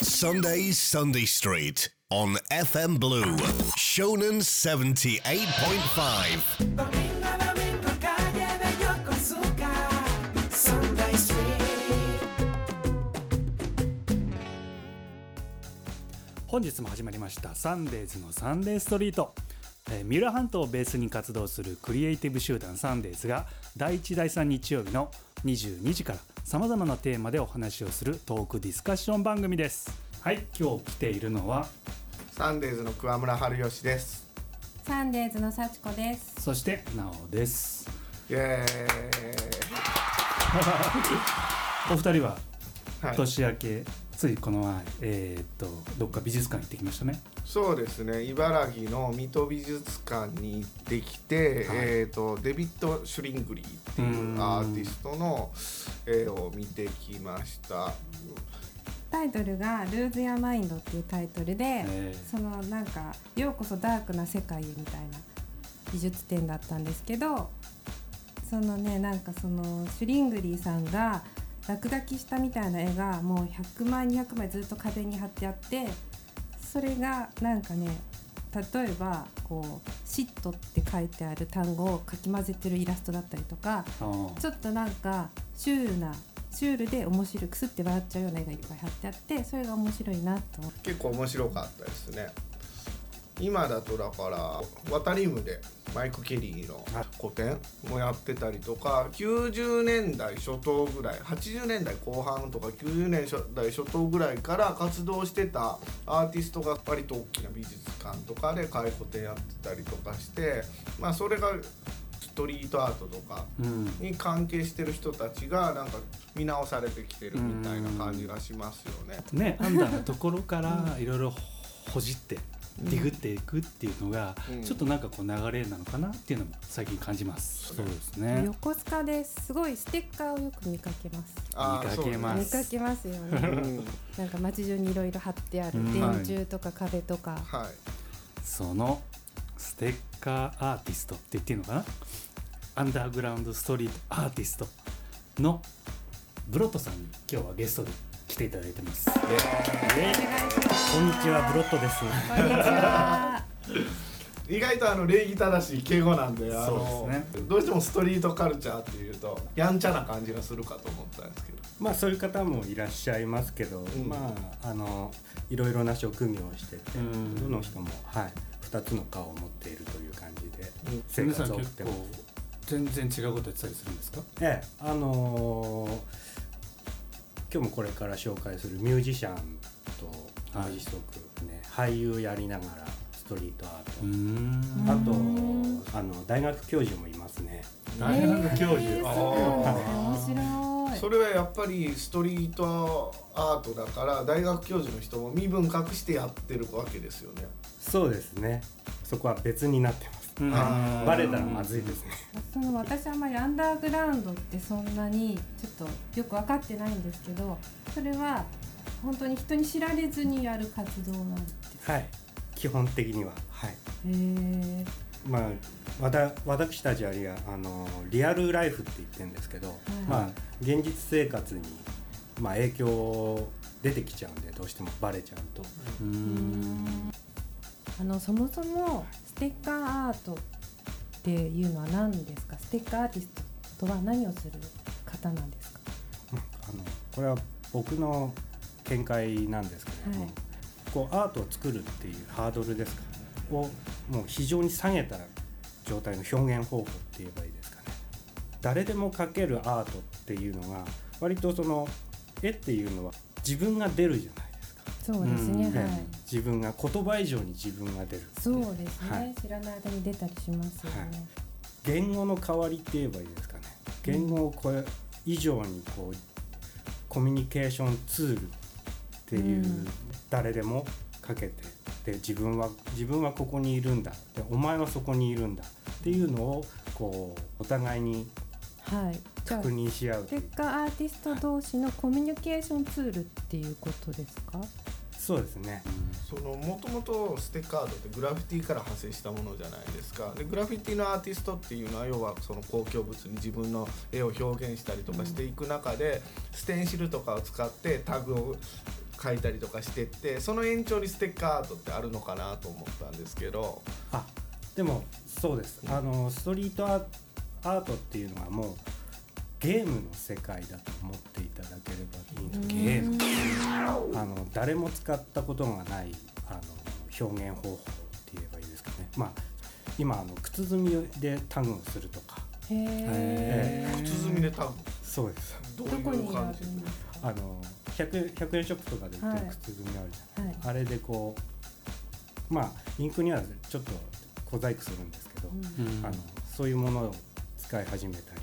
Sunday's Sunday Street on FM Blue, 本日も始まりましたサンデーズのサンデーストリート、えー、三浦半島をベースに活動するクリエイティブ集団サンデーズが第1第3日曜日の22時からさまざまなテーマでお話をするトークディスカッション番組ですはい今日来ているのはサンデーズの桑村春吉です。サンデーズの幸子です。そしてなおですイエ お二人はーイ。はい。年明け、ついこの前えーっとどっか美術館行ってきましたねそうですね。茨城の水戸美術館に行ってきて、はいえっ、とデビッド・シュリグリーっていうアーティストの絵を見てきました。タイトルがルーズやマインドっていうタイトルで、えーそのなんかようこそダークな世界へみたいな美術展だったんですけど、そのねなんかそのシュリングリーさんが落書きしたみたいな絵がもう100枚200枚ずっと壁に貼ってあって、それがなんかね例えばこう「シット」って書いてある単語をかき混ぜてるイラストだったりとかちょっとなんかシュールなシュールで面白いくすって笑っちゃうような絵がいっぱい貼ってあってそれが面白いなと思って結構面白かったですね。今だとだからワタリウムでマイク・ケリーの個展もやってたりとか90年代初頭ぐらい80年代後半とか90年代初頭ぐらいから活動してたアーティストが割と大きな美術館とかで開個展やってたりとかしてまあそれがストリートアートとかうん。に関係してる人たちがなんか見直されてきてるみたいな感じがしますよね。ねアンダーなところからいろいろほじってディグっていくっていうのが、うん。ちょっとなんかこう流れなのかなっていうのも最近感じます。そうですね。横須賀ですごいステッカーをよく見かけます。見かけまそうね見かけますよね。うん。なんか街中にいろいろ貼ってあるうん。電柱とか壁とか、はい。そのステッカーアーティストって言っていいのかな？アンダーグラウンドストリートアーティストのブロットさんに今日はゲストで来ていただいてます。こんにちはブロットです。こんにちは意外とあの礼儀正しい敬語なんであのそうですどうしてもストリートカルチャーっていうとやんちゃな感じがするかと思ったんですけどまあそういう方もいらっしゃいますけど、んまああのいろいろな職業をしてて、うんどの人もはい二つの顔を持っているという感じでうん生活を送ってます。全然違うことやってたりするんですか？ええあのー今日もこれから紹介するミュージシャンとはい同じくね、俳優やりながらストリートアート、んあとあの大学教授もいますね。大学教授。えーあ面白いそれはやっぱりストリートアートだから大学教授の人も身分隠してやってるわけですよねそうですね。そこは別になってます。バレたらまずいですね。その私あんまりアンダーグラウンドってそんなにちょっとよく分かってないんですけどそれは本当に人に知られずにやる活動なんです。かはい。基本的には。はい。へえまあ、わた私たちはリアあのリアルライフって言ってるんですけど、まあ、現実生活に、まあ、影響出てきちゃうんでどうしてもバレちゃうと。うんあのそもそもステッカーアートっていうのは何ですか？ステッカーアーティストとは何をする方なんですか？あのこれは僕の見解なんですけれども、はい。こうアートを作るっていうハードルですか？をもう非常に下げた状態の表現方法って言えばいいですかね？誰でも描けるアートっていうのが割とその絵っていうのは自分が出るじゃないそうですね、うんはい、自分が言葉以上に自分が出るそうですね、はい。知らない間に出たりしますよね、言語の代わりって言えばいいですかね。言語をこれ以上にこうコミュニケーションツールっていう、うん。誰でもかけてで自分は自分はここにいるんだ。でお前はそこにいるんだっていうのをこうお互いにはい。確認し合うステッカーアーティスト同士のコミュニケーションツールっていうことですか？そうですね。そのもともとステッカードってグラフィティから派生したものじゃないですか。でグラフィティのアーティストっていうのは要はその公共物に自分の絵を表現したりとかしていく中で、ステンシルとかを使ってタグを書いたりとかしてってその延長にステッカーアートってあるのかなと思ったんですけど。あでもそうです。あのストリートアアートっていうのはもうゲームの世界だと思っていただければいいんですゲームあの誰も使ったことがないあの表現方法って言えばいいですかね。まあ今あの靴積みでタグをするとか。へえ靴積みでタグ？そうです。どういう感じるんですかあの 100, 100円ショップとかで売ってはい。る靴積みあるじゃない、はい。あれでこうまあインクにはちょっと小細工するんですけど、うん。あのそういうものを使い始めたり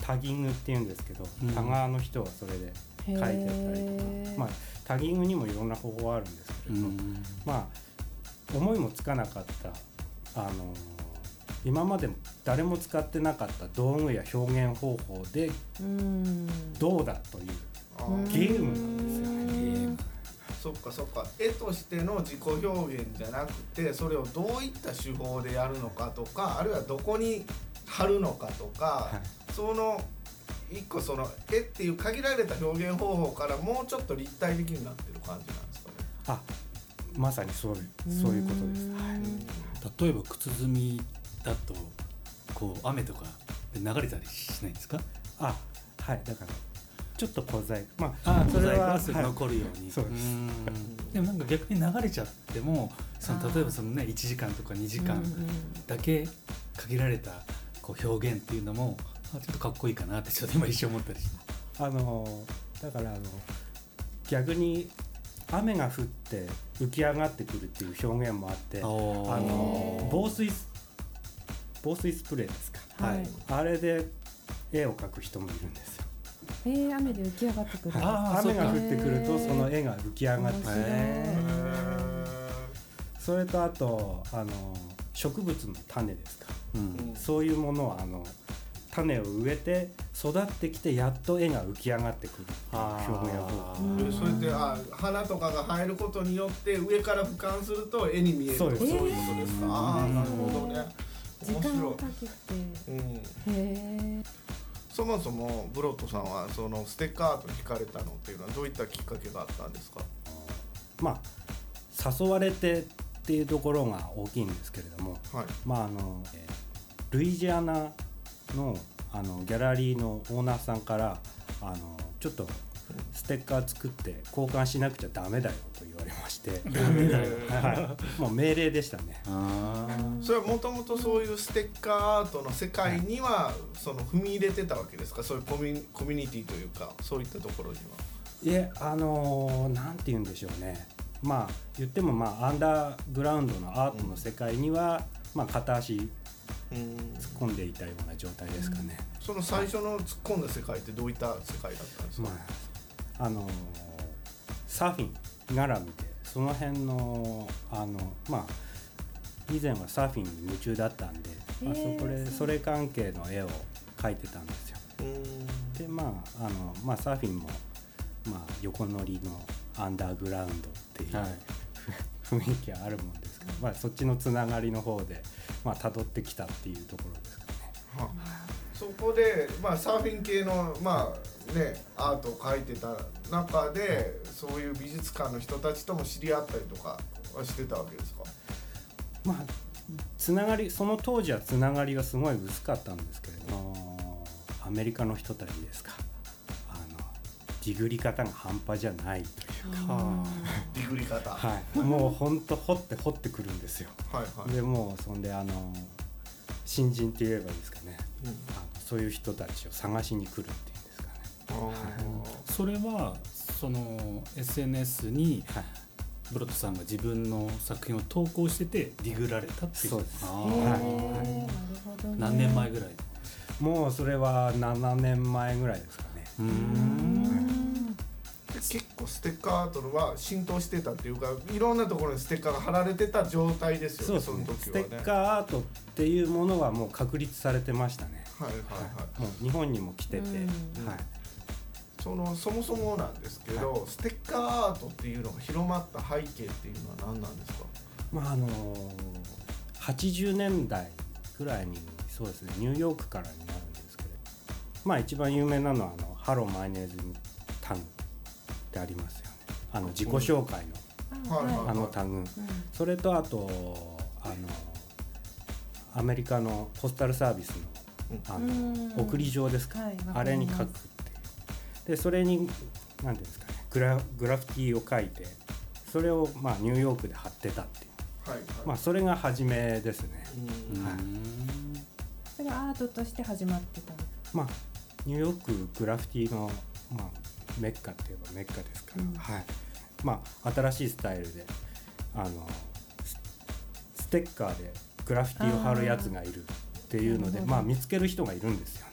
タギングっていうんですけど、うん。タガーの人はそれで書いてあったりとか。まあタギングにもいろんな方法はあるんですけうれど、ん。まあ思いもつかなかったあの今まで誰も使ってなかった道具や表現方法でうん。どうだというゲームなんですよね。ゲー。ムそっかそっか。絵としての自己表現じゃなくてそれをどういった手法でやるのかとかあるいはどこに貼るのかとか、はいその一個その絵っていう限られた表現方法からもうちょっと立体的になってる感じなんですかね。あまさにそういうそういうことです。はい。例えば靴積みだとこう雨とかで流れたりしないんですか？あはい。だからちょっと小細工。まあそれはそれは残るように、そうです。ん。でもなんか逆に流れちゃってもその例えばそのね1時間とか2時間だけ限られたこう表現っていうのもあちょっとかっこいいかなってちょっと今一瞬思ったりして。あのだからあの逆に雨が降って浮き上がってくるっていう表現もあってあの防水ス防水スプレーですか、はい。あれで絵を描く人もいるんですよ。えー、雨で浮き上がってくる。あー雨が降ってくるとその絵が浮き上がってくる。へそれとあとあの植物の種ですか。うん。そういうものはあの種を植えて育ってきてやっと絵が浮き上がってくるっていう表現方法。それであ花とかが生えることによって上から俯瞰すると絵に見えるそうです。そういうことですか、ああなるほどね。時面白い。間をかけて。うん。へえそもそもブロットさんはそのステッカーアートに惹かれたのっていうのはどういったきっかけがあったんですか？まあ誘われてっていうところが大きいんですけれどもはい。まああのえールイジアナのあのギャラリーのオーナーさんからあのちょっとステッカー作って交換しなくちゃダメだよと言われまして。ダメだよ。はい、もう命令でしたね。あそれはもともとそういうステッカーアートの世界にはその踏み入れてたわけですか？そういうコミュニコミュニティというかそういったところには。いえあのーなんて言うんでしょうね。まあ言ってもまあアンダーグラウンドのアートの世界には、まあ片足突っ込んでいたような状態ですかね、その最初の突っ込んだ世界ってどういった世界だったんですか、まああのーサーフィン絡みでその辺のあのまあ以前はサーフィンに夢中だったんで、まあ、そこでそれ関係の絵を描いてたんですよ。うん。でまああの、まあ、サーフィンも、まあ、横乗りのアンダーグラウンドっていう、はい。雰囲気はあるもんですから、まあ、そっちのつながりの方で、まあ、辿ってきたっていうところですかね。はそこで、まあ、サーフィン系の、まあね、アートを描いてた中でそういう美術館の人たちとも知り合ったりとかはしてたわけですか？まあつながりその当時はつながりがすごい薄かったんですけれどもアメリカの人たちですか。あのディグり方が半端じゃないというか、はディグり方。はい。はい、もうほんと掘って掘ってくるんですよ。はい、でもうそんであの新人って言えばいいですかね。うん。あのそういう人たちを探しに来るっていうんですかね。あー。それはその SNS にはい。ブロットさんが自分の作品を投稿しててディグられたっていう。そうです。はい。なるほどね何年前ぐらい？もうそれは7年前ぐらいですかね。うん結構ステッカーアートは浸透してたっていうかいろんなところにステッカーが貼られてた状態ですよねその時スはね。テッカーアートっていうものはもう確立されてましたね。はいはいはい。もう日本にも来てて、うん。はい。そのそもそもなんですけど、ステッカーアートっていうのが広まった背景っていうのは何なんですか？まああの80年代ぐらいにそうですねニューヨークからになるんですけどまあ一番有名なのはあのハローマイネーズタウンってありますよね。あの自己紹介のはいはいあのタグ。それとあとあのアメリカのポスタルサービスのあうん。の送り状ですか、はいあれに書くっていう。でそれに何ていうんですかね。グラグラフィティを書いてそれをまあニューヨークで貼ってたっていう。はいはい。まあそれが初めですね、うん。はい。それはアートとして始まってたの？まあニューヨークグラフィティの、まあ、メッカって言えばメッカですから、うん。はい。まあ新しいスタイルであのスステッカーでグラフィティを貼るやつがいるっていうのでまあ見つける人がいるんですよね。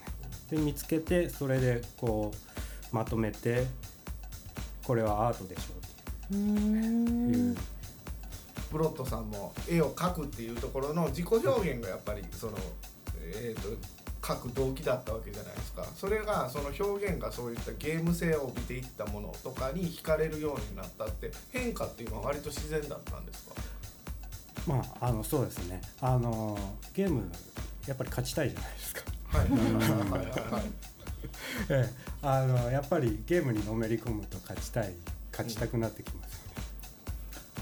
で見つけてそれでこうまとめてこれはアートでしょうっていう、ん。ブロットさんも絵を描くっていうところの自己表現がやっぱりその、えー、と描く動機だったわけじゃないですか。それがその表現がそういったゲーム性を帯びていったものとかに惹かれるようになったって変化っていうのは割と自然だったんですか？まああのそうですね。あのゲームやっぱり勝ちたいじゃないですか。はい。はい。はい。はい。ええ、あのやっぱりゲームにのめり込むと勝ちたい勝ちたくなってきますよね。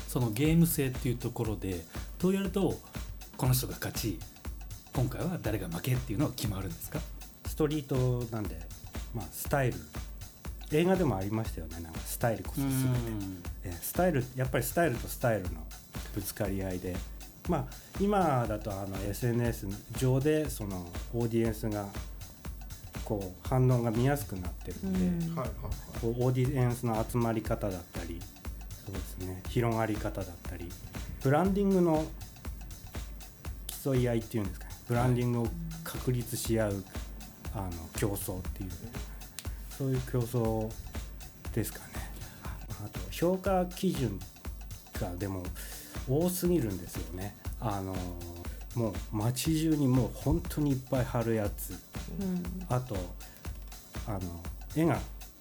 そのゲーム性っていうところでどうやるとこの人が勝ち今回は誰が負けっていうのは決まるんですか？ストリートなんで、まあ、スタイル。映画でもありましたよね。なんかスタイルこそ全て、ええスタイルやっぱりスタイルとスタイルのぶつかり合いで。まあ今だとあの SNS 上でそのオーディエンスがこう反応が見やすくなってるんで、うん。オーディエンスの集まり方だったりそうですね。広がり方だったり。ブランディングの競い合いっていうんですかねブランディングを確立し合う、あの競争っていうそういう競争ですかね。あと評価基準がでも多すぎるんですよね。あのもう街中にもう本当にいっぱい貼るやつ。うん。あとあの絵が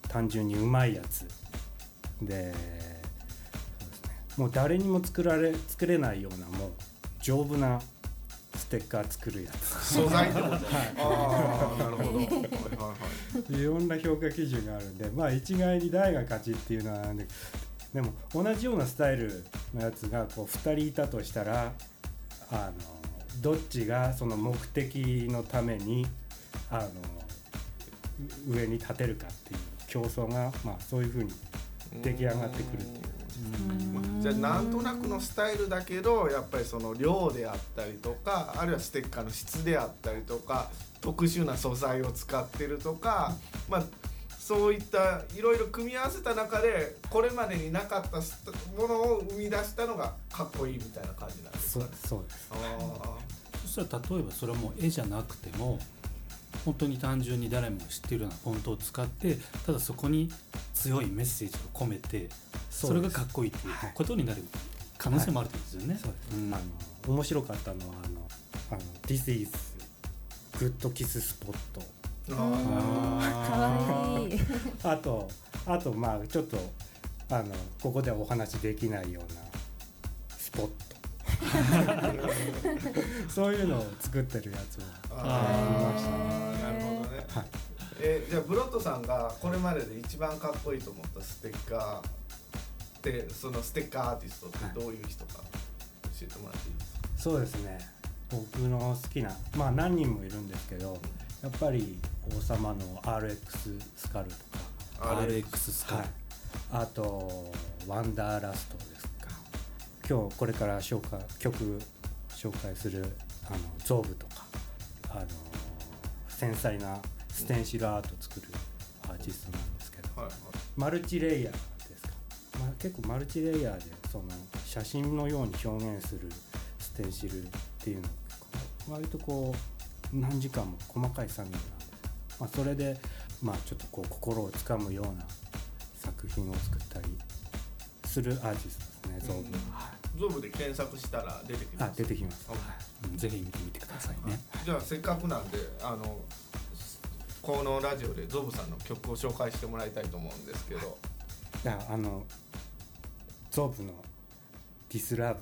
単純にうまいやつ。でそうですね。もう誰にも作られ作れないようなもう丈夫なステッカー作るや素材ってことああなるほど。はい。はいはいつい。ろんな評価基準があるんでまあ一概に誰が勝ちっていうのはなんででも同じようなスタイルのやつがこう2人いたとしたらあのどっちがその目的のためにあのう上に立てるかっていう競争が、まあ、そういうふうに出来上がってくるっていう。じゃあなんとなくのスタイルだけどやっぱりその量であったりとかあるいはステッカーの質であったりとか特殊な素材を使ってるとかまあそういったいろいろ組み合わせた中でこれまでになかったものを生み出したのがかっこいいみたいな感じなんですかそうそうです。あそしたら例えばそれはもう絵じゃなくても本当に単純に誰もが知っているようなフォントを使ってただそこに強いメッセージを込めてそれがかっこいいっていうはいことになる可能性もあるってことですよね。そうです、ん。あの面白かったのはあのあの「This is Good Kiss Spot ー。あいい。」あとあとまあちょっとあのここではお話できないようなスポット そういうのを作ってるやつをあーなるほどね、はい。えじゃあブロットさんがこれまでで一番かっこいいと思ったステッカーでそのステッカーアーティストってどういう人か教えてもらっていいですか、そうですね僕の好きなまあ何人もいるんですけどやっぱり王様の RX スカルとか RX スカイ、はい、あと「ワンダーラスト」で今日これから紹介曲紹介するあのゾーブとかあの繊細なステンシルアート作るアーティストなんですけどはいはい。マルチレイヤーですか、まあ、結構マルチレイヤーでその写真のように表現するステンシルっていうの割とこう何時間も細かい作業なんです、まあ、それでまあちょっとこう心をつかむような作品を作ったりするアーティストですねゾーブはゾーブで検索したら出てきます。あ出てきます。うんぜひ見てみてくださいね。じゃあせっかくなんであのこのラジオでゾブさんの曲を紹介してもらいたいと思うんですけど。じゃああのゾーブの「ディスラブ」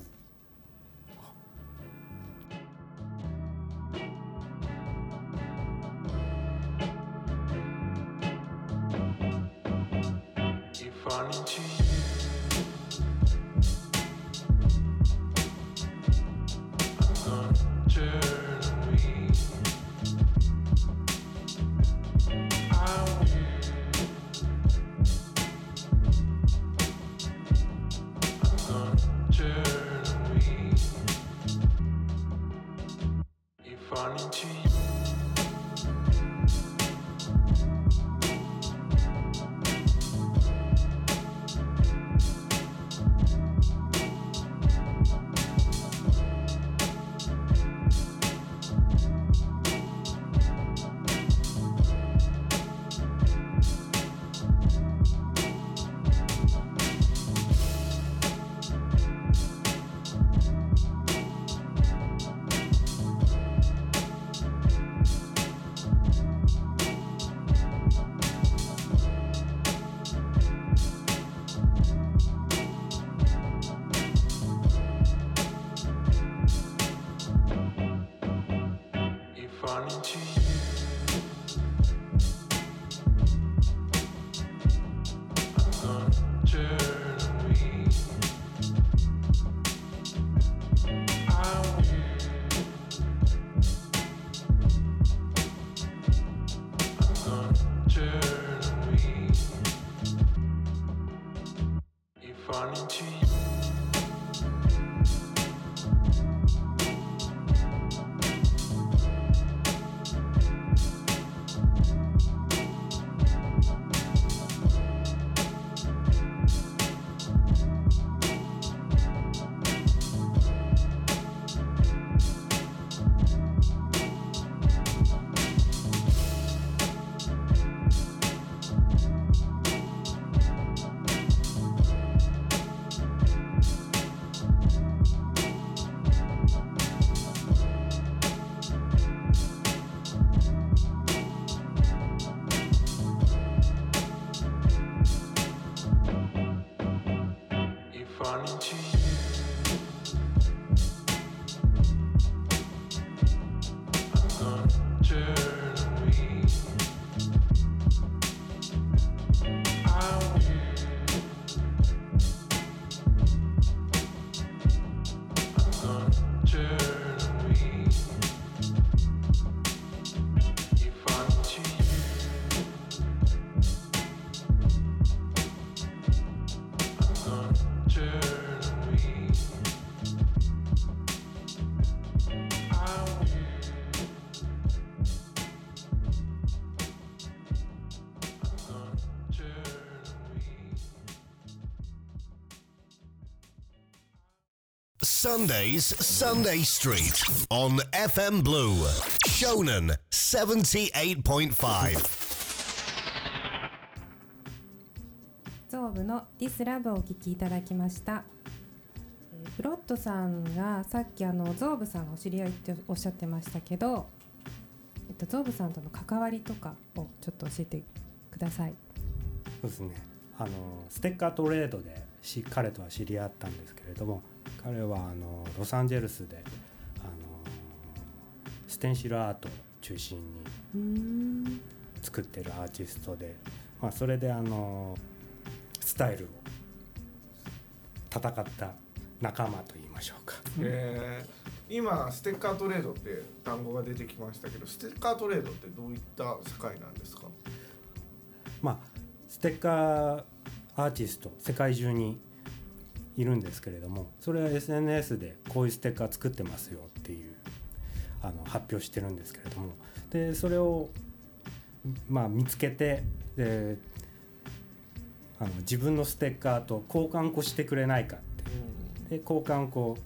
Sundays, Sunday Street on FM Blue. Shonen 78.5. ゾーブのディスラブをお聞きいただきました。えープロットさんがさっきあのゾーブさんがお知り合いっておっしゃってましたけど、えっとゾーブさんとの関わりとかをちょっと教えてください。そうですねあのステッカートレードでし彼とは知り合ったんですけれども彼はあのロサンゼルスであのステンシルアートを中心に。作ってるアーティストで、まあ、それであのスタイルを戦った仲間と言いましょうか。えー今ステッカートレードって単語が出てきましたけどステッカートレードってどういった世界なんですか？まあ、ステッカーアーティスト世界中にいるんですけれどもそれは SNS でこういうステッカー作ってますよっていうあの発表してるんですけれどもでそれを、まあ、見つけてであの自分のステッカーと交換こしてくれないかってで交換こ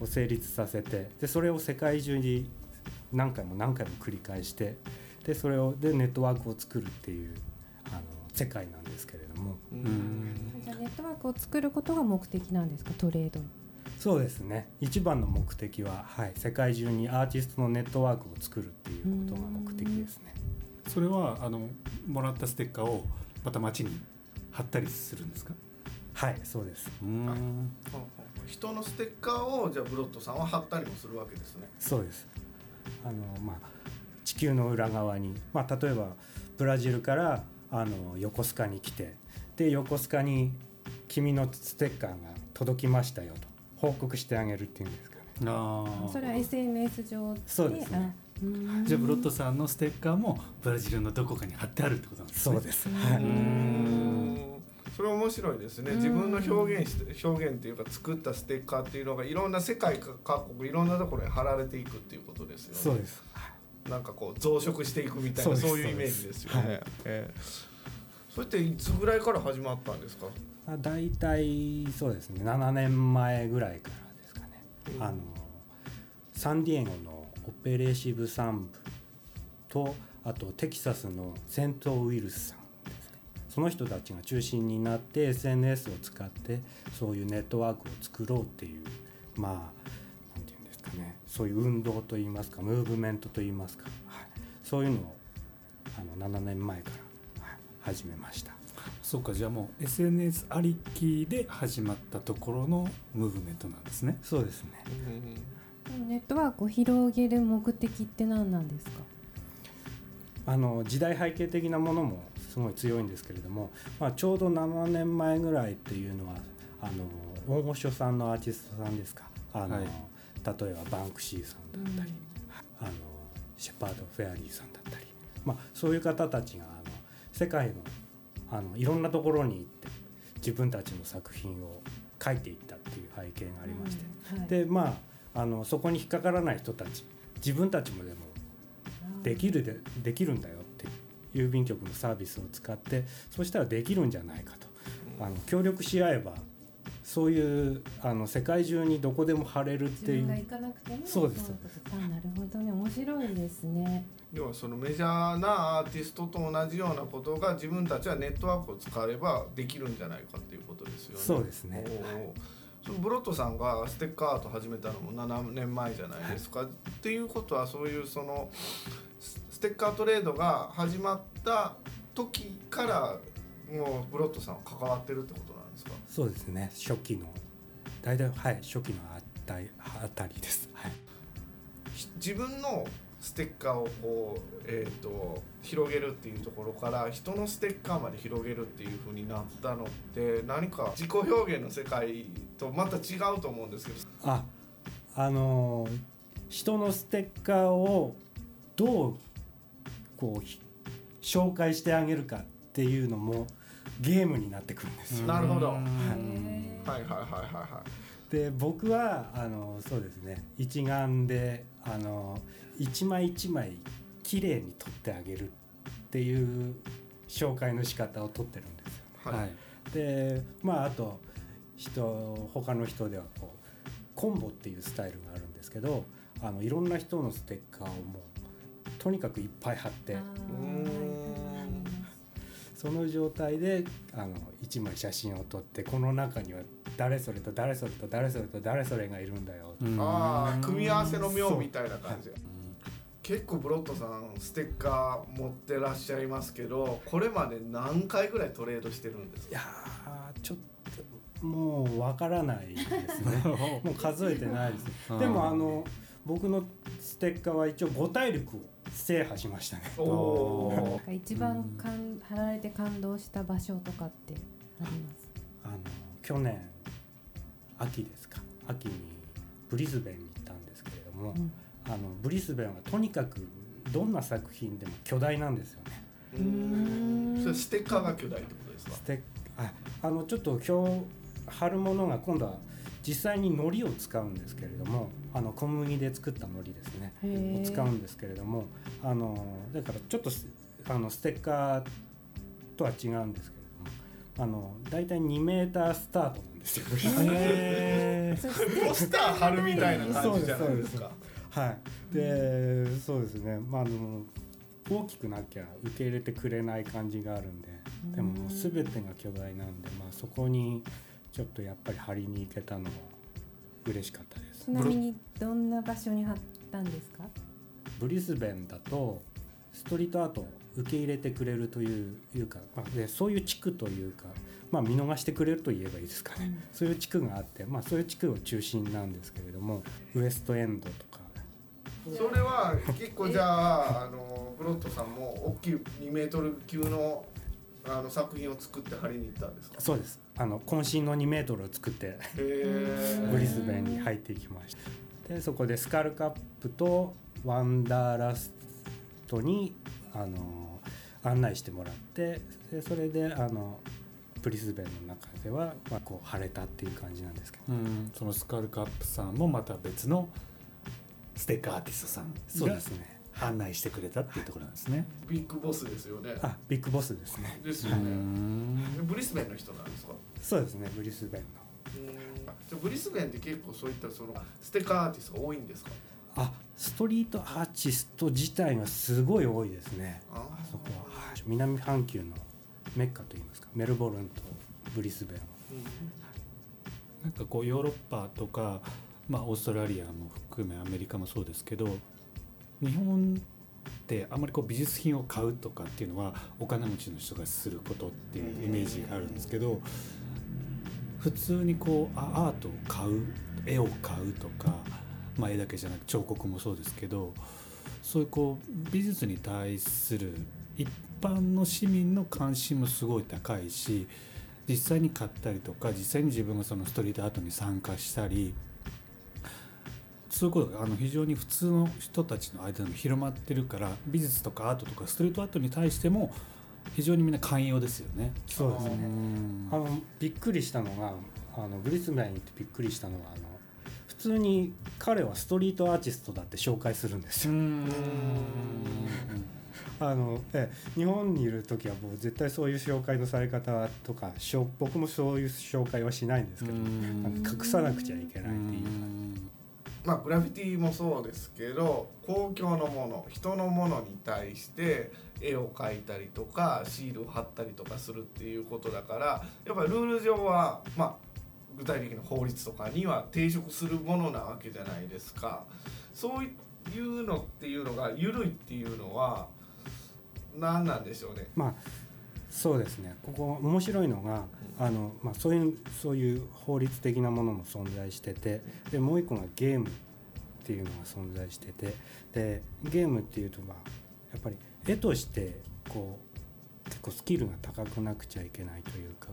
を成立させてでそれを世界中に何回も何回も繰り返してでそれをでネットワークを作るっていう世界なんですけれども。じゃあネットワークを作ることが目的なんですか？トレードの。そうですね。一番の目的は、はい、世界中にアーティストのネットワークを作るっていうことが目的ですね。それはあのもらったステッカーをまた街に貼ったりするんですか？はいそうです。うん。人のステッカーをじゃあブロットさんは貼ったりもするわけですね。そうです。あの、まあ、地球の裏側に、まあ、例えばブラジルからあの横須賀に来てで横須賀に君のステッカーが届きましたよと報告してあげるっていうんですかね。あそれは SNS 上で。そうですね。じゃあブロットさんのステッカーもブラジルのどこかに貼ってあるってことなんですね。そうです、はい、それ面白いですね。自分の表現して表現っていうか作ったステッカーっていうのがいろんな世界各国いろんなところに貼られていくっていうことですよね。そうですなんかこう増殖していくみたいなそうういうイメージですよね、ええ。それっていつぐらいから始まったんですか？あ大体そうですね。7年前ぐらいからですかね、あのサンディエゴのオペレーシブサン部とあとテキサスのセントウィルスさんその人たちが中心になって SNS を使ってそういうネットワークを作ろうっていうまあそういう運動といいますかムーブメントといいますか、はい、そういうのをあの7年前から、はい始めました。そうかじゃあもう SNS ありきで始まったところのムーブメントなんですね。そうですね。ネットワークを広げる目的って何なんですか？あの時代背景的なものもすごい強いんですけれども、まあ、ちょうど7年前ぐらいっていうのはあの大御所さんのアーティストさんですか？あの、はい例えばバンクシーさんだったり、あのシェパード・フェアリーさんだったり、まあ、そういう方たちがあの世界のあのいろんなところに行って自分たちの作品を描いていったっていう背景がありまして、うんはい。でまああのそこに引っかからない人たち自分たちもでもできるでできるんだよって郵便局のサービスを使ってそしたらできるんじゃないかと。あの協力し合えばそういうあの世界中にどこでも貼れるっていう。自分が行かなくてもそうです。なるほどね。面白いですね。要はそのメジャーなアーティストと同じようなことが自分たちはネットワークを使えばできるんじゃないかっていうことですよね。そうですね。そのブロットさんがステッカーアート始めたのも7年前じゃないですか。っていうことはそういうそのスステッカートレードが始まった時からもうブロットさんは関わってるってことですか？そうですね。初期の大体はい初期のあたりあたりです。はい。ひ自分のステッカーをこう、えー、と広げるっていうところから人のステッカーまで広げるっていう風になったのって何か自己表現の世界とまた違うと思うんですけど。ああのー人のステッカーをどうこうひ紹介してあげるかっていうのもゲームになってくるんですよ。なるほど、はい。うんはいはいはい。はで僕はあのそうですね。一眼であの一枚一枚綺麗に撮ってあげるっていう紹介の仕方を取ってるんですよ。はい。でまああと人他の人ではこうコンボっていうスタイルがあるんですけどあのいろんな人のステッカーをもうとにかくいっぱい貼ってその状態であの1枚写真を撮ってこの中には誰それと誰それと誰それと誰それがいるんだよ、うん。ああ組み合わせの妙みたいな感じ。結構ブロットさんステッカー持ってらっしゃいますけどこれまで何回ぐらいトレードしてるんですか？いやーちょっともうわからないですね。もう数えてないです。うん。でもあの僕のステッカーは一応5大陸を制覇しましたね。おおなんか一番かん貼られて感動した場所とかってあります？あの去年秋ですか。秋にブリスベンに行ったんですけれども、うん。あのブリスベンはとにかくどんな作品でも巨大なんですよね。うーん。それステッカーが巨大ってことですか？ステああのちょっと今日貼るものが今度は実際に海苔を使うんですけれどもあの小麦で作った海苔ですね。を使うんですけれどもあのだからちょっとスあのステッカーとは違うんですけれどもあの大体2メータースタートなんですよ。へそしてポスター貼るみたいな感じじゃないですか。はい、でそうですね、まあ、あの大きくなきゃ受け入れてくれない感じがあるんででももう全てが巨大なんで、まあ、そこにちょっとやっぱり張りに行けたのは嬉しかったです。ちなみにどんな場所に貼ったんですか？ブリスベンだとストリートアートを受け入れてくれるといういうか、まあ、でそういう地区というか、まあ、見逃してくれると言えばいいですかね、そういう地区があって、まあ、そういう地区を中心なんですけれどもウエストエンドとか。それは結構じゃああのブロットさんも大きい2メートル級のあの作品を作って貼りに行ったんですか？そうですあの渾身の2メートルを作ってブリスベンに入っていきました。でそこでスカルカップとワンダーラストにあの案内してもらってでそれであのブリスベンの中では、まあ、こう晴れたっていう感じなんですけど。うん。そのスカルカップさんもまた別のステッカーアーティストさん。がそうですね案内してくれたっていうところなんですね。ビッグボスですよね。あビッグボスですね。うですよね。んブリスベンの人なんですか？そうですねブリスベンの。じゃあブリスベンって結構そういったそのステッカーアーティストが多いんですか？あストリートアーティスト自体がすごい多いですね。ああそこは、はい。南半球のメッカといいますか。メルボルンとブリスベンなんかこうヨーロッパとか、まあ、オーストラリアも含めアメリカもそうですけど日本ってあまりこう美術品を買うとかっていうのはお金持ちの人がすることっていうイメージがあるんですけど普通にこうアートを買う絵を買うとか、まあ、絵だけじゃなく彫刻もそうですけどそういうこう美術に対する一般の市民の関心もすごい高いし実際に買ったりとか実際に自分がそのストリートアートに参加したりそういうことがあの非常に普通の人たちの間でも広まってるから美術とかアートとかストリートアートに対しても非常にみんな寛容ですよね。そうですね。うん。あのびっくりしたのがあのブリスベンに行ってびっくりしたのはあの普通に彼はストリートアーティストだって紹介するんですよ。あのええ日本にいる時はもう絶対そういう紹介のされ方とかしょ僕もそういう紹介はしないんですけど隠さなくちゃいけないっていうまあグラフィティもそうですけど公共のもの人のものに対して絵を描いたりとかシールを貼ったりとかするっていうことだからやっぱりルール上はまあ具体的な法律とかには抵触するものなわけじゃないですか。そういうのっていうのが緩いっていうのは何なんでしょうね。まあそうですね。ここ面白いのがあの、まあ、そういうそういう法律的なものも存在しててでもう一個がゲームっていうのが存在しててでゲームっていうとまあやっぱり絵としてこう結構スキルが高くなくちゃいけないというか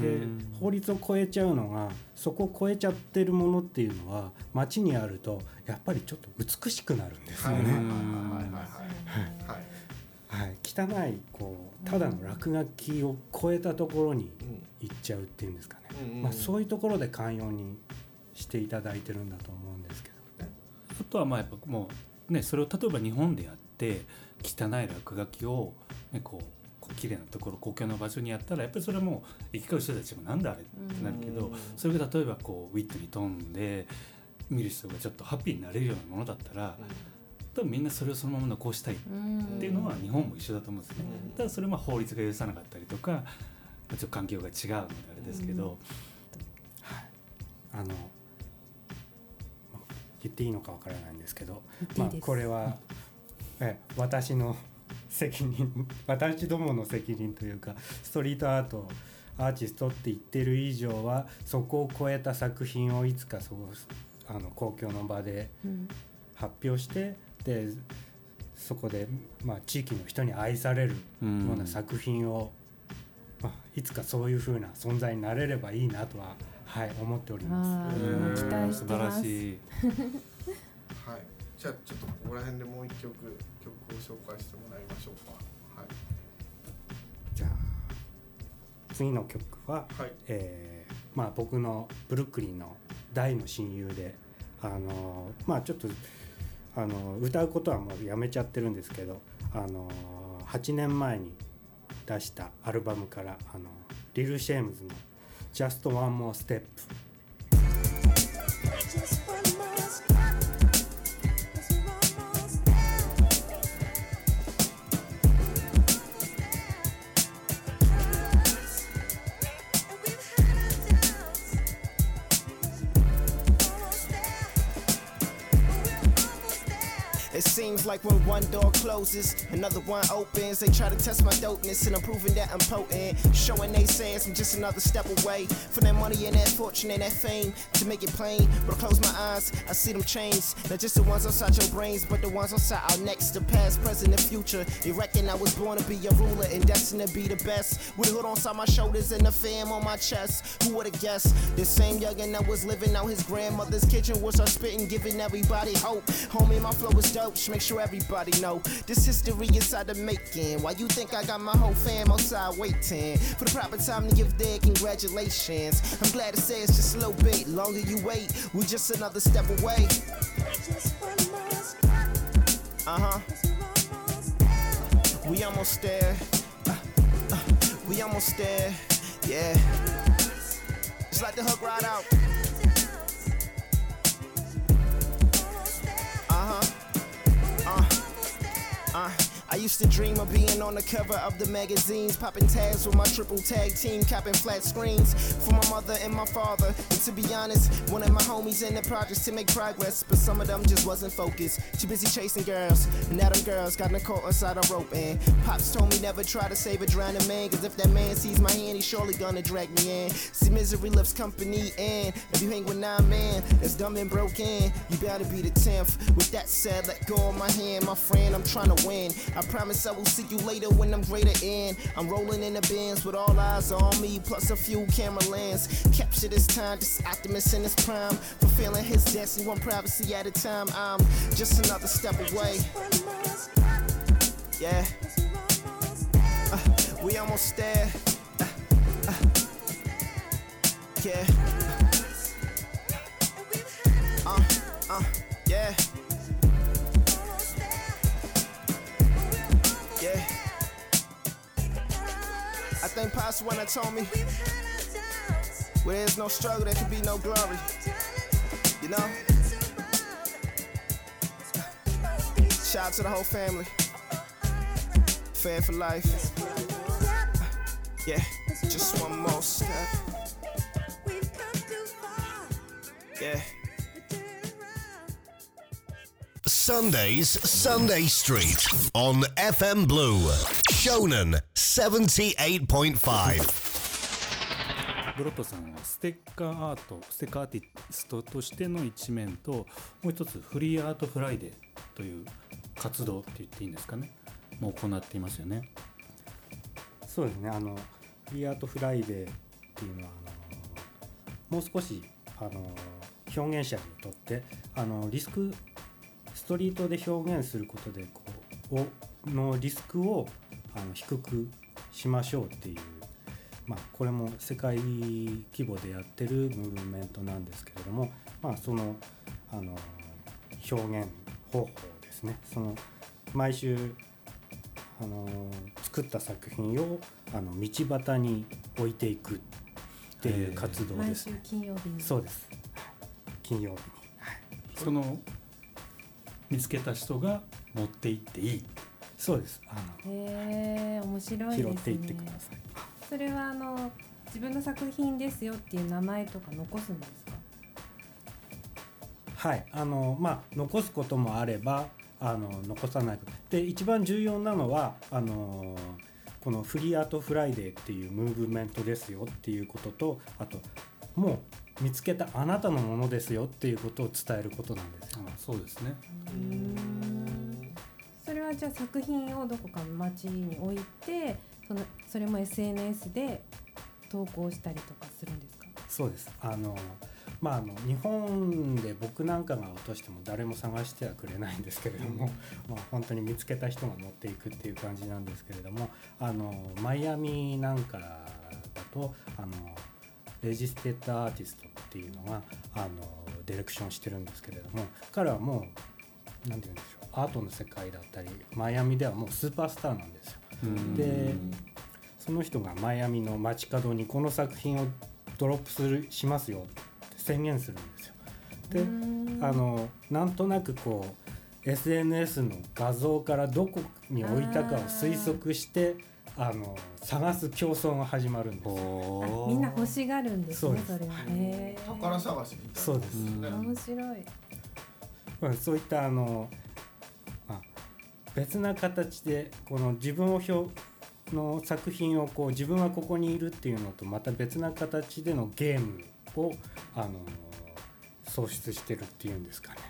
でうん。法律を超えちゃうのがそこを超えちゃってるものっていうのは街にあるとやっぱりちょっと美しくなるんですよね。はいはいはいはいはいはいはい、汚いこうただの落書きを超えたところにうん行っちゃうっていうんですかね、うんうんまあ、そういうところで寛容にしていただいてるんだと思うんですけど。あとはまあやっぱもうねそれを例えば日本でやって汚い落書きをねこうこう綺麗なところ公共の場所にやったらやっぱりそれはもう行き交う人たちもなんだあれってなるけどうんそれが例えばこうウィットに飛んで見る人がちょっとハッピーになれるようなものだったら多分みんなそれをそのまま残したいっていうのは日本も一緒だと思うんですね。うん。ただそれはまあ法律が許さなかったりとかまあちょっと環境が違うのであれですけど、あの、まあ言っていいのかわからないんですけどまあ、これは、え私の責任 私どもの責任というかストリートアートアーティストって言ってる以上はそこを超えた作品をいつかそうあの公共の場でうん。発表してでそこで、まあ、地域の人に愛されるような作品を、まあ、いつかそういう風な存在になれればいいなとは、はい、思っております。期待し素晴てますらしい。はい、じゃあちょっとここら辺でもう一曲曲を紹介してもらいましょうか。はい。じゃあ次の曲は、はい。えーまあ、僕のブルックリンの大の親友であのまあちょっとあの歌うことはもうやめちゃってるんですけどあの8年前に出したアルバムからあのリル・シェームズの「Just One More Step」like when one door closes, another one opens. They try to test my dopeness, and I'm proving that I'm potent. Showing they say I'm just another step away from that money and that fortune and that fame. To make it plain, but I close my eyes, I see them change. Not just the ones outside your brains, but the ones outside our next, the past, present, and future. They reckon I was born to be a ruler and destined to be the best. With a hood on side my shoulders and a fam on my chest. Who would've guessed? This same youngin' that was living out his grandmother's kitchen was our spitting, giving everybody hope. Homie, my flow is dope. Make sure everybody know this history inside the making. Why you think I got my whole fam outside waiting for the proper time to give their congratulations? I'm glad to say it's just a little bit longer you wait. We're just another step away. Uh huh. We almost there. Uh, uh, we almost there. Yeah. Just like the hook right out. Used to dream of being on the cover of the magazines, popping tags with my triple tag team, copping flat screens for my mother and my father. And to be honest, one of my homies in the projects to make progress, but some of them just wasn't focused. Too busy chasing girls, and now them girls got me caught inside a rope. And pops told me never try to save a drowning man, cause if that man sees my hand, he's surely gonna drag me in. See, misery loves company, and if you hang with nine man that's dumb and broken, you better be the tenth. With that said, let go of my hand, my friend. I'm trying to win. I promise I will see you later when I'm greater in. I'm rolling in the bins with all eyes on me, plus a few camera lens. Capture this time, this optimist in his prime, fulfilling his destiny one privacy at a time. I'm just another step away. Yeah. Uh, We almost there. Uh, uh, yeah. Uh, uh. Yeah. I think Pastor when I told me, where there's no struggle, there can be no glory. You know? Shout out to the whole family. Fair for life. Yeah, just one more step. Yeah. Sundays, Sunday Street on FM Blue. Shonen 78.5. ブロットさんはステッカーアートステッカーアーティストとしての一面ともう一つフリーアートフライデーという活動って言っていいんですかね？もう行っていますよね。そうですね。あのフリーアートフライデーっていうのはあのもう少しあの表現者にとってあのリスクストリートで表現することでこうおのリスクをあの低くしましょうっていう、まあ、これも世界規模でやってるムーブメントなんですけれども、まあ、そのあの表現方法ですねその毎週あの作った作品をあの道端に置いていくっていう活動毎ですね。週金曜日にそうです。金曜日に。その見つけた人が持って行っていいそうです。あへえ面白いですね拾っていってください。それはあの自分の作品ですよっていう名前とか残すんですか？はい。あのまあ残すこともあればあの残さないこと。で一番重要なのはあのこの Free Art Friday っていうムーブメントですよっていうこととあともう見つけたあなたのものですよっていうことを伝えることなんですよ。あそうですねはじゃあ作品をどこかの街に置いてそのそれも SNS で投稿したりとかするんですか？そうです。あのまああの日本で僕なんかが落としても誰も探してはくれないんですけれども、まあ本当に見つけた人が持っていくっていう感じなんですけれどもあのマイアミなんかだとあのレジステッドアーティストっていうのがあのディレクションしてるんですけれども彼はもう何て言うんでしょうアートの世界だったりマイアミではもうスーパースターなんですよ。でその人がマイアミの街角にこの作品をドロップするしますよ。って宣言するんですよ。であのなんとなくこう SNS の画像からどこに置いたかを推測してあの探す競争が始まるんです。みんな欲しがるんですそうです。ねそれはへえ宝探しみたいな。そうです。ね面白い。まあそういったあの、まあ、別な形でこの自分を表の作品をこう自分はここにいるっていうのとまた別な形でのゲームをあの創出してるっていうんですかね。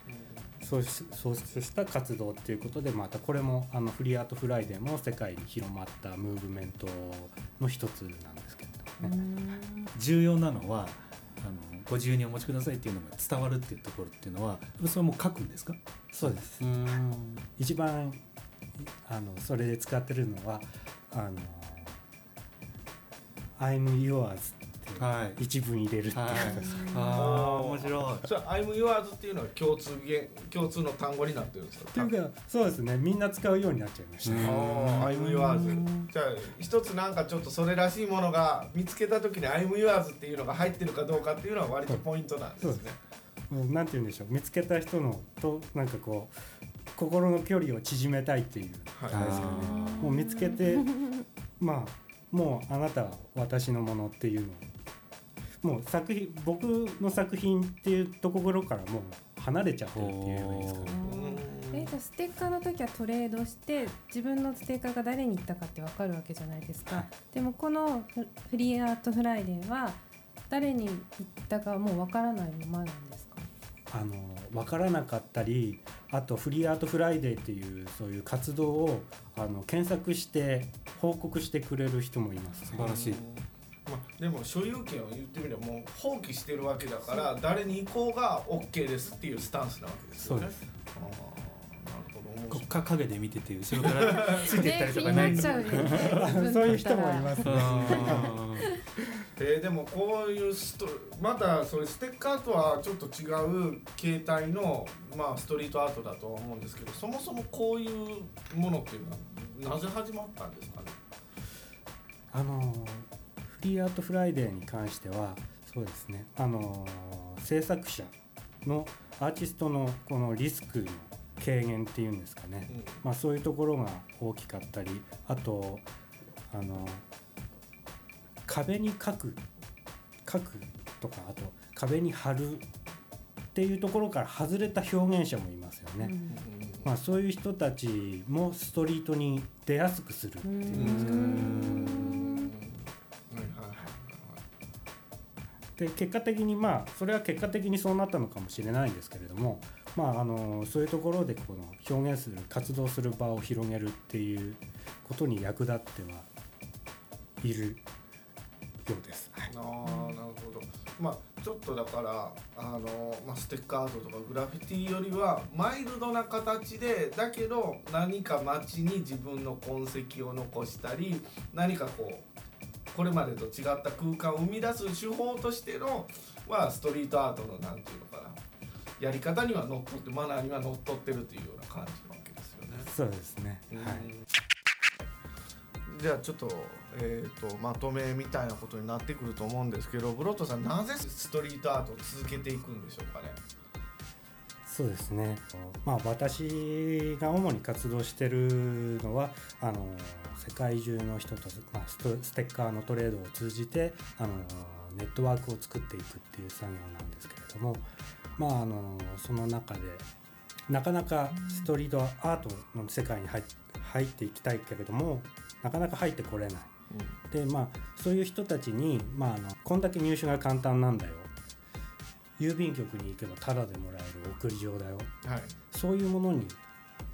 創出創出した活動っていうことでまたこれもあの Free Art Friday も世界に広まったムーブメントの一つなんですけれどもね。重要なのはあのご自由にお持ちくださいっていうのが伝わるっていうところっていうのはそれも書くんですか？そうです。一番あのそれで使ってるのはあの「I'm yours」ってはい。一文入れるっていう。はい。ことです、ああ面白い。それ「I'm yours」っていうのは共通言共通の単語になってるんですか？っていうかそうですね。みんな使うようになっちゃいました、うん。ああ、I'm yours。じゃあ一つなんかちょっとそれらしいものが見つけた時に I'm yours っていうのが入ってるかどうかっていうのは割とポイントなんですね。もうなんて言うんでしょう。見つけた人のとなんかこう心の距離を縮めたいっていう。ですかねもう見つけてまあもうあなたは私のものっていうのを。もう作品僕の作品っていうところからもう離れちゃってるっていうのがいいですか。ねえじゃあステッカーの時はトレードして自分のステッカーが誰に行ったかって分かるわけじゃないですか、でもこのフ Free Art Friday は誰に行ったかもう分からないままなんですか？あの分からなかったりあと Free Art Friday っていうそういう活動をあの検索して報告してくれる人もいます、素晴らしい。まあ、でも所有権を言ってみればもう放棄してるわけだから誰に行こうが OK ですっていうスタンスなわけですよね。そうですこうか影で見てて後ろからついてったりとかね。そういう人もいますね。あえーでもこういうストまたそれステッカーとはちょっと違う形態の、まあ、ストリートアートだとは思うんですけどそもそもこういうものっていうのはなぜ始まったんですかね？あの Free Art Friday に関してはそうですね。あの制作者のアーティストのこのリスクの軽減っていうんですかね、うん。まあ、そういうところが大きかったりあとあの壁に書く書くとかあと壁に貼るっていうところから外れた表現者もいますよね。まあ、そういう人たちもストリートに出やすくするっていうんですかね。で結果的にまあそれは結果的にそうなったのかもしれないんですけれども、まあ、あのそういうところでこの表現する活動する場を広げるっていうことに役立ってはいるようです。あなるほどまあちょっとだからあの、まあ、ステッカーアートとかグラフィティよりはマイルドな形でだけど何か街に自分の痕跡を残したり何かこうこれまでと違った空間を生み出す手法としての、まあ、ストリートアートのなんていうのやり方にはのっとってマナーにはのっとってるっていうような感じなわけですよね。そうですね。はい。じゃあちょっと,、えー、とまとめみたいなことになってくると思うんですけどブロットさんなぜストリートアートを続けていくんでしょうかね？そうですね。まあ私が主に活動してるのはあの世界中の人と、まあ、ストステッカーのトレードを通じてあのネットワークを作っていくっていう作業なんですけれども、まああのその中でなかなかストリートアートの世界に入っ入っていきたいけれどもなかなか入ってこれない。でまあそういう人たちに、まあ、あのこんだけ入手が簡単なんだよ。郵便局に行けばタダでもらえる送り状だよ。はい。そういうものに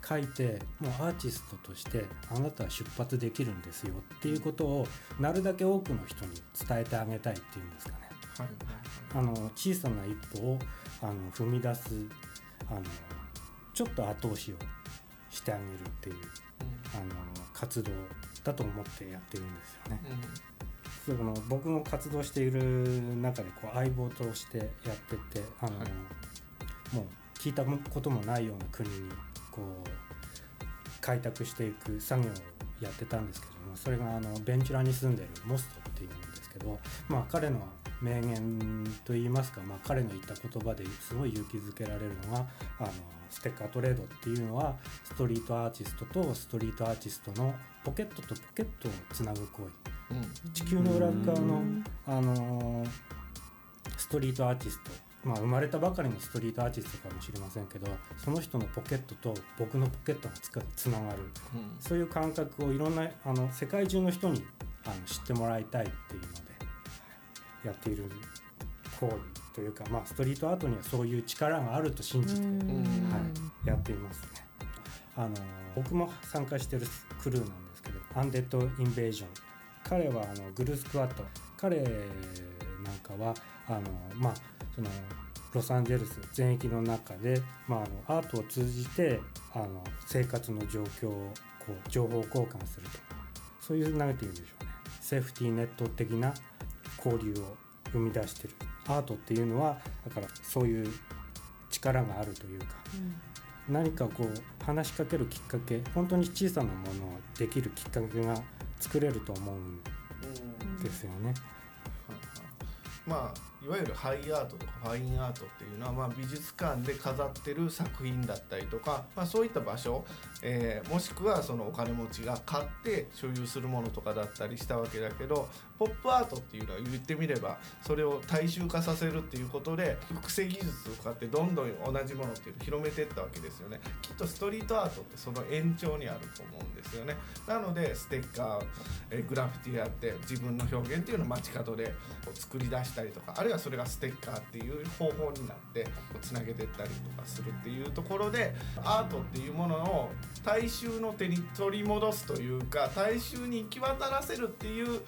書いてもうアーティストとしてあなたは出発できるんですよ。っていうことをなるだけ多くの人に伝えてあげたいっていうんですかね。はい。あの小さな一歩をあの踏み出すあのちょっと後押しをしてあげるっていうあの活動だと思ってやってるんですよね。その僕の活動している中でこう相棒としてやっててあの、はいもう聞いたこともないような国にこう開拓していく作業をやってたんですけどもそれがあのベンチュラに住んでるモストっていうんですけど、まあ、彼の名言といいますか、まあ、彼の言った言葉ですごい勇気づけられるのがあのステッカートレードっていうのはストリートアーティストとストリートアーティストのポケットとポケットをつなぐ行為。地球の裏側の、あのーストリートアーティスト、まあ、生まれたばかりのストリートアーティストかもしれませんけどその人のポケットと僕のポケットがつかつながる。そういう感覚をいろんなあの世界中の人にあの知ってもらいたいっていうのでやっている行為というか、まあ、ストリートアートにはそういう力があると信じて、はい、やっていますね。あの僕も参加してるクルーなんですけどアンデッド・インベージョン。彼はあのグルースクワット。彼なんかはあのまあそのロサンゼルス全域の中で、まあ、あのアートを通じてあの生活の状況をこう情報交換すると。そういう何て言うんでしょうね。セーフティーネット的な交流を生み出してるアートっていうのはだからそういう力があるというか、何かこう話しかけるきっかけ本当に小さなものをできるきっかけが作れると思うんですよね。まあいわゆるハイアートとかファインアートっていうのは、まあ、美術館で飾ってる作品だったりとか、まあ、そういった場所、えーもしくはそのお金持ちが買って所有するものとかだったりしたわけだけどポップアートっていうのは言ってみればそれを大衆化させるっていうことで複製技術を使ってどんどん同じものっていうのを広めていったわけですよね。きっとストリートアートってその延長にあると思うんですよね。なのでステッカー、えーグラフィティやって自分の表現っていうのを街角で作り出したりとかあるいはそれがステッカーっていう方法になってつなげてったりとかするっていうところでアートっていうものを大衆の手に取り戻すというか大衆に行き渡らせるっていう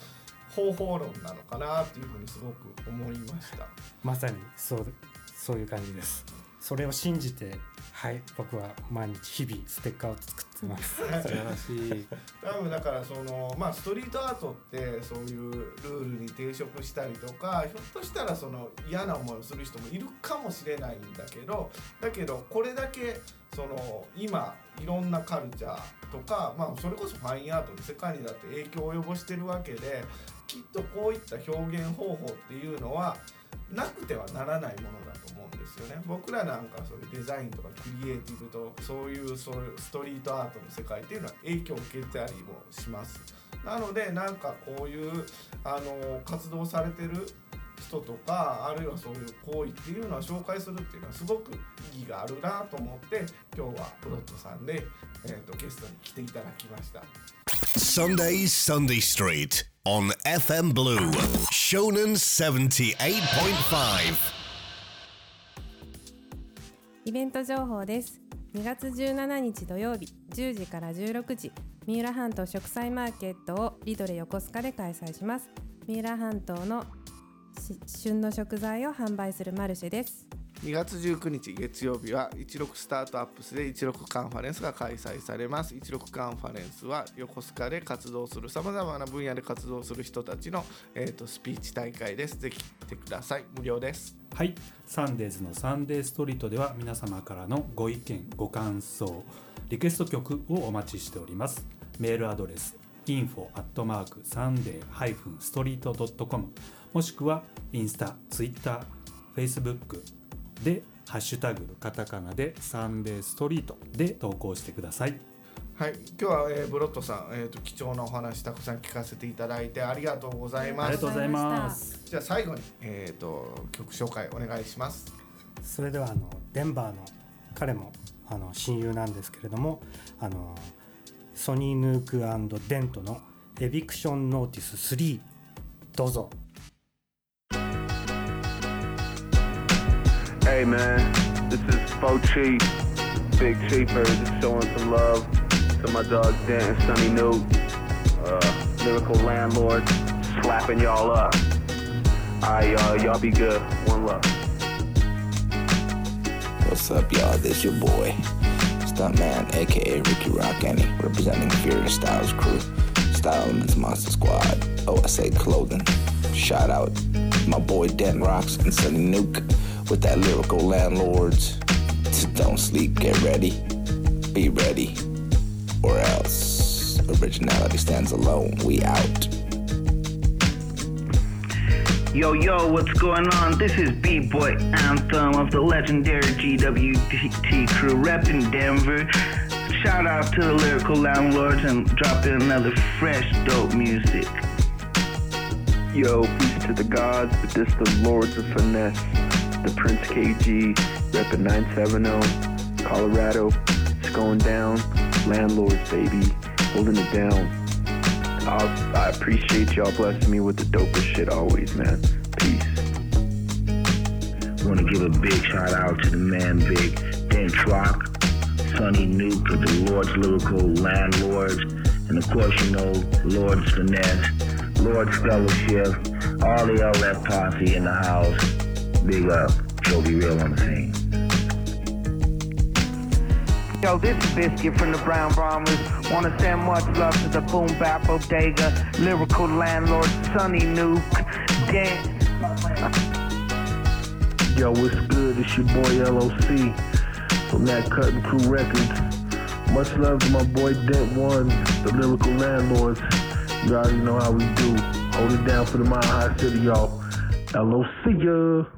方法論なのかなっていうふうにすごく思いました。まさにそうそういう感じです。それを信じてはい僕は毎日日々ステッカーを作ってます。素晴らしい。多分だからそのまあストリートアートってそういうルールに抵触したりとかひょっとしたらその嫌な思いをする人もいるかもしれないんだけどだけどこれだけその今いろんなカルチャーとか、まあ、それこそファインアートの世界にだって影響を及ぼしてるわけできっとこういった表現方法っていうのはなくてはならないものですよね。僕らなんかそういうデザインとかクリエイティブとそういうそういうストリートアートの世界っていうのは影響を受けたりもします。なのでなんかこういうあの活動されてる人とかあるいはそういう行為っていうのは紹介するっていうのはすごく意義があるなと思って今日はプロットさんで、えー、とゲストに来ていただきました。Sundays Sunday Street on FM Blue, Shonen 78.5. イベント情報です。2月17日土曜日10時から16時三浦半島食材マーケットをリドレ横須賀で開催します。三浦半島の旬の食材を販売するマルシェです。2月19日月曜日は16スタートアップスで16カンファレンスが開催されます。16カンファレンスは横須賀で活動するさまざまな分野で活動する人たちの、えー、とスピーチ大会です。ぜひ来てください。無料です。はい、サンデーズのサンデーストリートでは皆様からのご意見、ご感想、リクエスト曲をお待ちしております。メールアドレス info アットマーク sunday-street.com もしくはインスタ、ツイッター、フェイスブックでハッシュタグカタカナでサンデーストリートで投稿してください。はい今日は、えーブロットさん、えー、と貴重なお話たくさん聞かせていただいてありがとうございます。ありがとうございます。じゃあ最後に、えー、と曲紹介お願いします。それではあのデンバーの彼もあの親友なんですけれどもあのソニーヌークデントのエビクションノーティス3どうぞ。Hey man, this is Fo Chief, Big Cheaper, just showing some love to my dog Dent and Sonny Nuke, uh, Lyrical Landlord, slapping y'all up. Alright y'all, y'all be good. One love. What's up, y'all? This your boy, Stuntman, aka Ricky Rock Annie, representing Furious Styles Crew, Style Elements Monster Squad, OSA Clothing. Shout out my boy Den Rocks and Sunny Nuke with that lyrical landlords. Don't sleep, get ready, be ready, or else originality stands alone. We out. Yo, yo, what's going on? This is B-Boy Anthem of the legendary GWT crew rep in Denver. Shout out to the lyrical landlords and drop in another fresh, dope music. Yo, peace to the gods, but this the Lords of Finesse. The Prince KG, reppin' 970, Colorado. It's going down. Landlords, baby. Holding it down. I'll, I appreciate y'all blessing me with the dopest shit always, man. Peace. Want to give a big shout out to the man Big Dent Rock, Sonny Nuke of the Lord's Lyrical Landlords, and of course, you know, Lord's Finesse, Lord's Fellowship, all the LF posse in the house. Big up, Joe Be Real on the scene. Yo, this is Biscuit from the Brown Bombers. Wanna send much love to the Boom Bap Bodega, Lyrical Landlord, Sonny Nuke, Dent, Yo, what's good? It's your boy LOC from that Cutting Crew Records. Much love to my boy Dent One, the lyrical landlords. You already know how we do. Hold it down for the Mile High City, y'all. LOC ya.